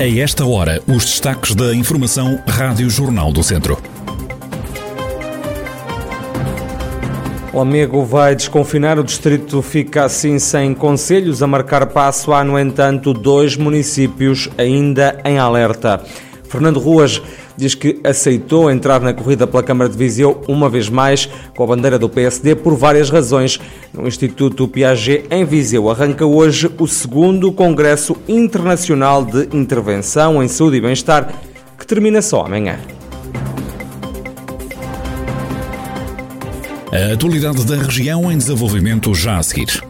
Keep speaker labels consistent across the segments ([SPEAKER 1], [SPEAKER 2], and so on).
[SPEAKER 1] A esta hora, os destaques da Informação Rádio Jornal do Centro.
[SPEAKER 2] Lamego vai desconfinar, o distrito fica assim sem conselhos a marcar passo. Há, no entanto, dois municípios ainda em alerta. Fernando Ruas diz que aceitou entrar na corrida pela Câmara de Viseu uma vez mais com a bandeira do PSD por várias razões. No Instituto Piaget em Viseu arranca hoje o segundo Congresso Internacional de Intervenção em Saúde e Bem-Estar, que termina só amanhã.
[SPEAKER 1] A atualidade da região em desenvolvimento já a seguir.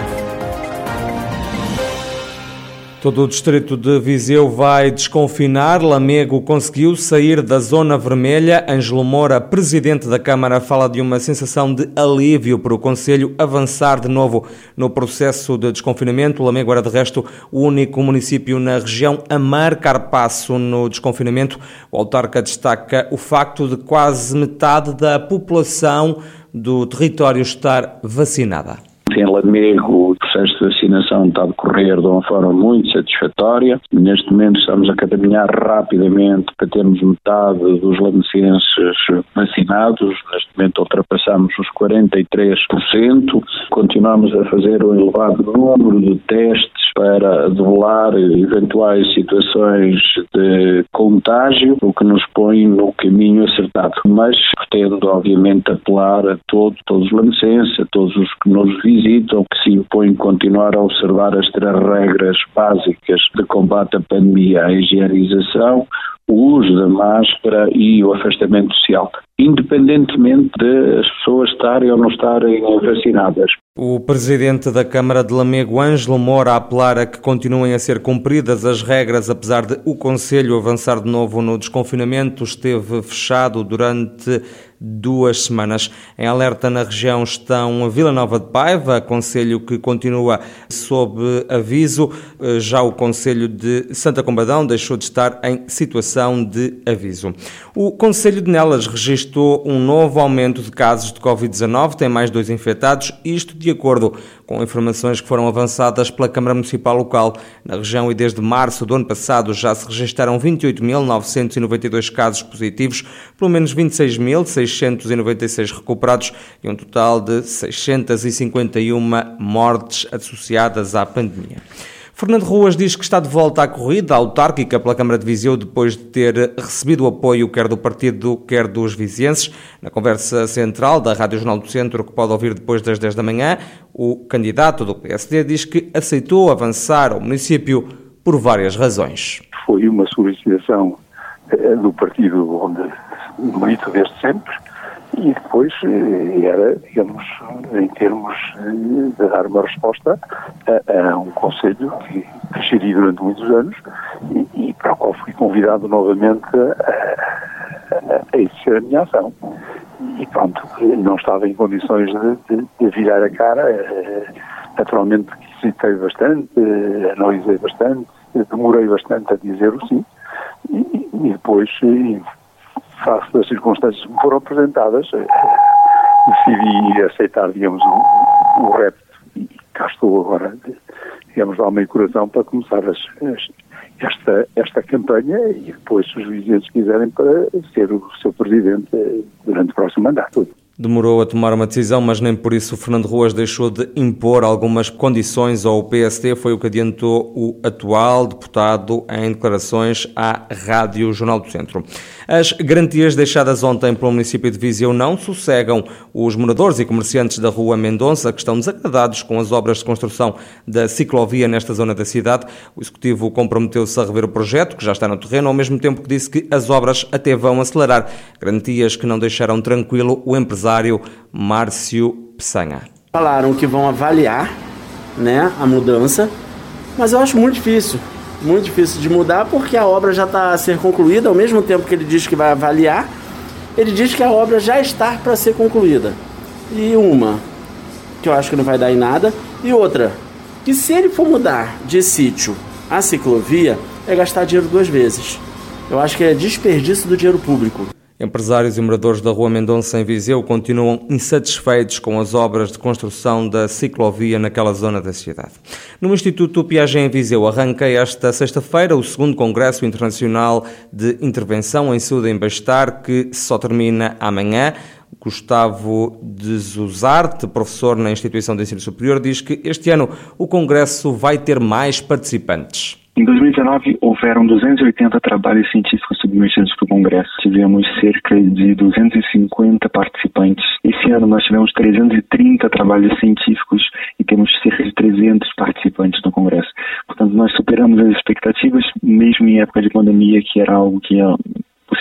[SPEAKER 2] Todo o distrito de Viseu vai desconfinar. Lamego conseguiu sair da zona vermelha. Ângelo Moura, presidente da Câmara, fala de uma sensação de alívio para o Conselho avançar de novo no processo de desconfinamento. Lamego era, de resto, o único município na região a marcar passo no desconfinamento. O autarca destaca o facto de quase metade da população do território estar vacinada.
[SPEAKER 3] Em Lamego, processo de vacinação está a decorrer de uma forma muito satisfatória. Neste momento estamos a caminhar rapidamente para termos metade dos lamecenses vacinados. Neste momento ultrapassamos os 43%. Continuamos a fazer um elevado número de testes para develar eventuais situações de contágio, o que nos põe no caminho acertado. Mas pretendo, obviamente, apelar a todo, todos os lamecenses, a todos os que nos visitam, que se impõem continuar a observar as três regras básicas de combate à pandemia, a higienização, o uso da máscara e o afastamento social, independentemente de as pessoas estarem ou não estarem vacinadas.
[SPEAKER 2] O presidente da Câmara de Lamego, Ângelo Mora, apelar a que continuem a ser cumpridas as regras, apesar de o Conselho avançar de novo no desconfinamento, esteve fechado durante duas semanas. Em alerta na região estão Vila Nova de Paiva, conselho que continua sob aviso. Já o conselho de Santa Combadão deixou de estar em situação de aviso. O conselho de Nelas registrou um novo aumento de casos de Covid-19, tem mais dois infectados, isto de acordo com informações que foram avançadas pela Câmara Municipal Local. Na região e desde março do ano passado já se registaram 28.992 casos positivos, pelo menos 26.600 696 recuperados e um total de 651 mortes associadas à pandemia. Fernando Ruas diz que está de volta à corrida autárquica pela Câmara de Viseu depois de ter recebido apoio quer do partido, quer dos vizienses. Na conversa central da Rádio Jornal do Centro, que pode ouvir depois das 10 da manhã, o candidato do PSD diz que aceitou avançar ao município por várias razões.
[SPEAKER 4] Foi uma solicitação eh, do partido onde milito desde sempre e depois eh, era, digamos, em termos de dar uma resposta a, a um conselho que, que durante muitos anos e, e, para o qual fui convidado novamente a, a, exercer a minha ação. E pronto, não estava em condições de, de, de virar a cara. Eh, naturalmente hesitei bastante, eh, analisei bastante, demorei bastante a dizer o sim. E, e depois face das circunstâncias que me foram apresentadas, eh, decidi aceitar, digamos, o, o repto e cá estou agora, digamos, alma e coração para começar as, as, esta, esta campanha e depois, se os vizinhos quiserem, para ser o seu presidente eh, durante o próximo mandato.
[SPEAKER 2] Demorou a tomar uma decisão, mas nem por isso Fernando Ruas deixou de impor algumas condições ao PSD, foi o que adiantou o atual deputado em declarações à Rádio Jornal do Centro. As garantias deixadas ontem pelo município de Viseu não sossegam. Os moradores e comerciantes da Rua Mendonça, que estão desagradados com as obras de construção da ciclovia nesta zona da cidade, o Executivo comprometeu-se a rever o projeto, que já está no terreno, ao mesmo tempo que disse que as obras até vão acelerar. Garantias que não deixaram tranquilo o empresário empresário Márcio Peçanha.
[SPEAKER 5] Falaram que vão avaliar né, a mudança, mas eu acho muito difícil, muito difícil de mudar porque a obra já está a ser concluída, ao mesmo tempo que ele diz que vai avaliar, ele diz que a obra já está para ser concluída. E uma, que eu acho que não vai dar em nada, e outra, que se ele for mudar de sítio a ciclovia, é gastar dinheiro duas vezes. Eu acho que é desperdício do dinheiro público.
[SPEAKER 2] Empresários e moradores da Rua Mendonça em Viseu continuam insatisfeitos com as obras de construção da ciclovia naquela zona da cidade. No Instituto Piaget em Viseu arranca esta sexta-feira o segundo Congresso Internacional de Intervenção em Saúde em Bem-Estar, que só termina amanhã. Gustavo de Zuzarte, professor na Instituição de Ensino Superior, diz que este ano o Congresso vai ter mais participantes.
[SPEAKER 6] Em 2019, houveram 280 trabalhos científicos submetidos para o Congresso. Tivemos cerca de 250 participantes. Esse ano nós tivemos 330 trabalhos científicos e temos cerca de 300 participantes no Congresso. Portanto, nós superamos as expectativas, mesmo em época de pandemia, que era algo que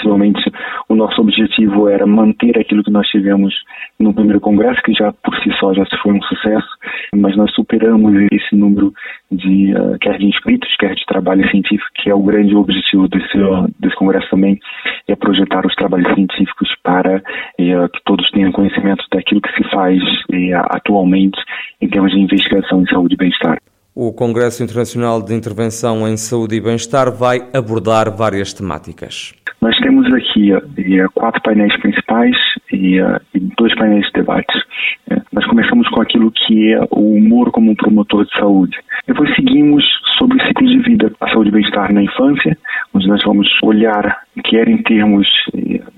[SPEAKER 6] possivelmente o nosso objetivo era manter aquilo que nós tivemos no primeiro congresso, que já por si só já foi um sucesso, mas nós superamos esse número de uh, quer de inscritos, quer de trabalho científico, que é o grande objetivo desse, desse congresso também, é projetar os trabalhos científicos para uh, que todos tenham conhecimento daquilo que se faz uh, atualmente em termos de investigação em saúde e bem-estar.
[SPEAKER 2] O Congresso Internacional de Intervenção em Saúde e Bem-Estar vai abordar várias temáticas.
[SPEAKER 6] Nós temos aqui quatro painéis principais e, dois painéis de debate. É, nós começamos com aquilo que é o humor como um promotor de saúde. Depois seguimos sobre o ciclo de vida, a saúde e bem-estar na infância, onde nós vamos olhar, quer em termos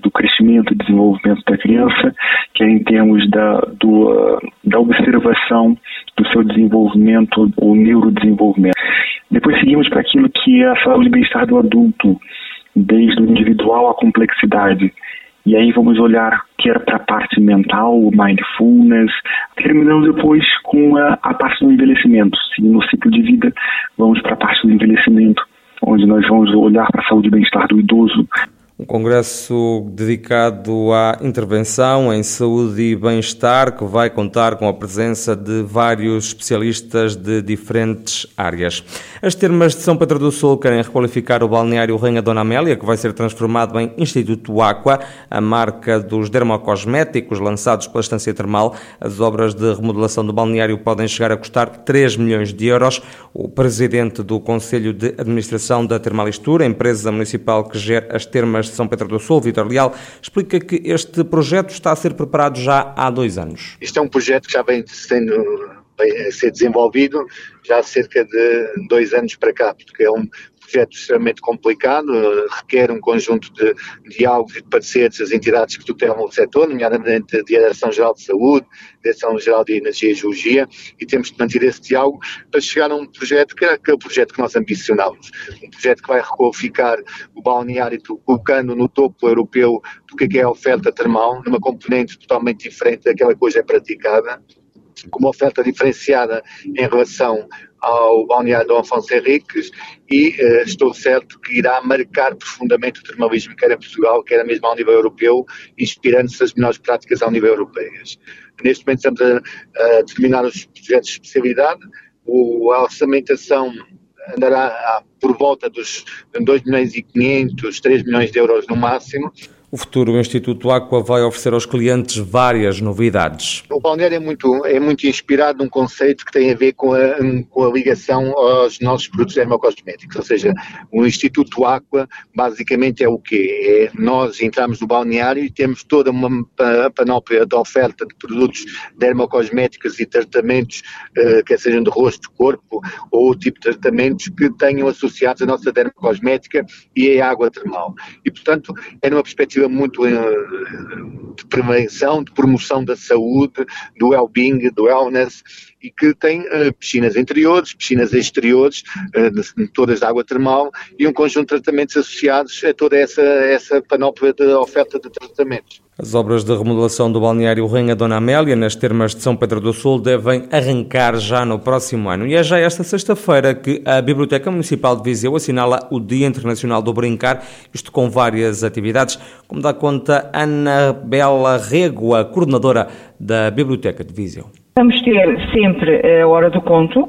[SPEAKER 6] do crescimento e desenvolvimento da criança, quer em termos da, do, da observação do seu desenvolvimento ou neurodesenvolvimento. Depois seguimos para aquilo que é a saúde e bem-estar do adulto, desde o individual à complexidade. E aí vamos olhar que era para a parte mental, o mindfulness, terminando depois com a, a parte do envelhecimento. Seguindo o ciclo de vida, vamos para a parte do envelhecimento, onde nós vamos olhar para a saúde e bem-estar do idoso,
[SPEAKER 2] um congresso dedicado à intervenção em saúde e bem-estar, que vai contar com a presença de vários especialistas de diferentes áreas. As termas de São Pedro do Sul querem requalificar o balneário Rainha Dona Amélia, que vai ser transformado em Instituto Aqua, a marca dos dermocosméticos lançados pela Estância Termal. As obras de remodelação do balneário podem chegar a custar 3 milhões de euros. O presidente do Conselho de Administração da Termalistura, empresa municipal que gera as termas São Pedro do Sul, Vitor Leal, explica que este projeto está a ser preparado já há dois anos.
[SPEAKER 7] Isto é um projeto que já vem sendo a ser desenvolvido já há cerca de dois anos para cá, porque é um projeto extremamente complicado, requer um conjunto de diálogos e de parceiros das entidades que tutelam o setor, nomeadamente a Direção-Geral de Saúde, Direção-Geral de Energia e Geologia, e temos de manter esse diálogo para chegar a um projeto que é aquele projeto que nós ambicionamos. Um projeto que vai requalificar o balneário, colocando no topo europeu do que é, é a oferta termal, numa componente totalmente diferente daquela que hoje é praticada com uma oferta diferenciada em relação ao balneário Dom Afonso Henriques e uh, estou certo que irá marcar profundamente o termalismo, quer em Portugal, quer mesmo ao nível europeu, inspirando-se das melhores práticas ao nível europeias. Neste momento estamos a, a os projetos de especialidade, o, a orçamentação andará a, por volta dos 2 milhões e 500, 3 milhões de euros no máximo,
[SPEAKER 2] o futuro Instituto Aqua vai oferecer aos clientes várias novidades.
[SPEAKER 7] O balneário é muito, é muito inspirado num conceito que tem a ver com a, com a ligação aos nossos produtos dermocosméticos, ou seja, o Instituto Aqua basicamente é o quê? É nós entramos no balneário e temos toda uma panóplia de oferta de produtos dermocosméticos e tratamentos, uh, quer sejam de rosto, corpo ou tipo de tratamentos que tenham associados a nossa dermocosmética e a água termal. E, portanto, é numa perspectiva muito eh, de prevenção, de promoção da saúde, do well-being, do wellness e que tem uh, piscinas interiores, piscinas exteriores, uh, todas de água termal e um conjunto de tratamentos associados a toda essa, essa panóplia de oferta de tratamentos.
[SPEAKER 2] As obras de remodelação do balneário Rainha Dona Amélia, nas termas de São Pedro do Sul, devem arrancar já no próximo ano. E é já esta sexta-feira que a Biblioteca Municipal de Viseu assinala o Dia Internacional do Brincar, isto com várias atividades, como dá conta Ana Bela Rego, a coordenadora da Biblioteca de Viseu.
[SPEAKER 8] Vamos ter sempre a Hora do Conto,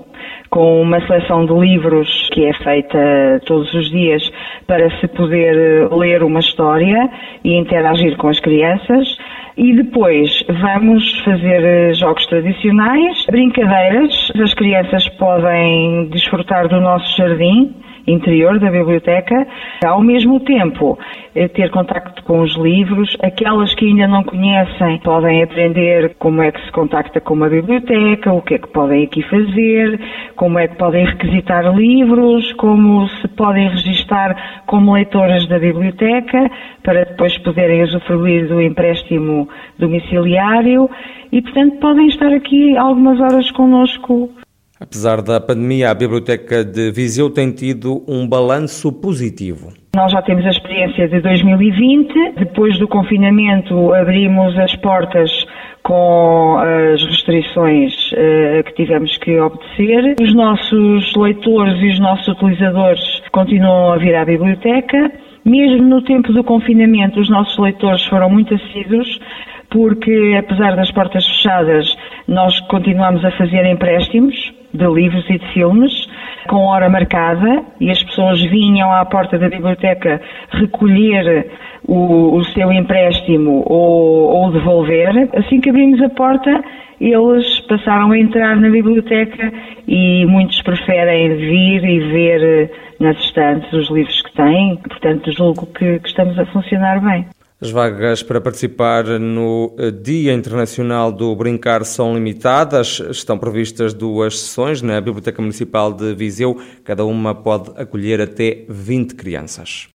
[SPEAKER 8] com uma seleção de livros que é feita todos os dias para se poder ler uma história e interagir com as crianças. E depois vamos fazer jogos tradicionais, brincadeiras. As crianças podem desfrutar do nosso jardim interior da biblioteca. Ao mesmo tempo, eh, ter contacto com os livros. Aquelas que ainda não conhecem podem aprender como é que se contacta com uma biblioteca, o que é que podem aqui fazer, como é que podem requisitar livros, como se podem registar como leitoras da biblioteca, para depois poderem usufruir do empréstimo domiciliário e, portanto, podem estar aqui algumas horas connosco
[SPEAKER 2] Apesar da pandemia, a Biblioteca de Viseu tem tido um balanço positivo.
[SPEAKER 8] Nós já temos a experiência de 2020. Depois do confinamento, abrimos as portas com as restrições uh, que tivemos que obedecer. Os nossos leitores e os nossos utilizadores continuam a vir à biblioteca. Mesmo no tempo do confinamento, os nossos leitores foram muito assíduos, porque apesar das portas fechadas, nós continuamos a fazer empréstimos de livros e de filmes, com hora marcada, e as pessoas vinham à porta da biblioteca recolher o, o seu empréstimo ou, ou devolver. Assim que abrimos a porta, eles passaram a entrar na biblioteca e muitos preferem vir e ver nas estantes os livros que têm. Portanto, julgo que, que estamos a funcionar bem.
[SPEAKER 2] As vagas para participar no eh, Dia Internacional do Brincar são limitadas. Estão previstas duas sessões na Biblioteca Municipal de Viseu. Cada uma pode acolher até 20 crianças.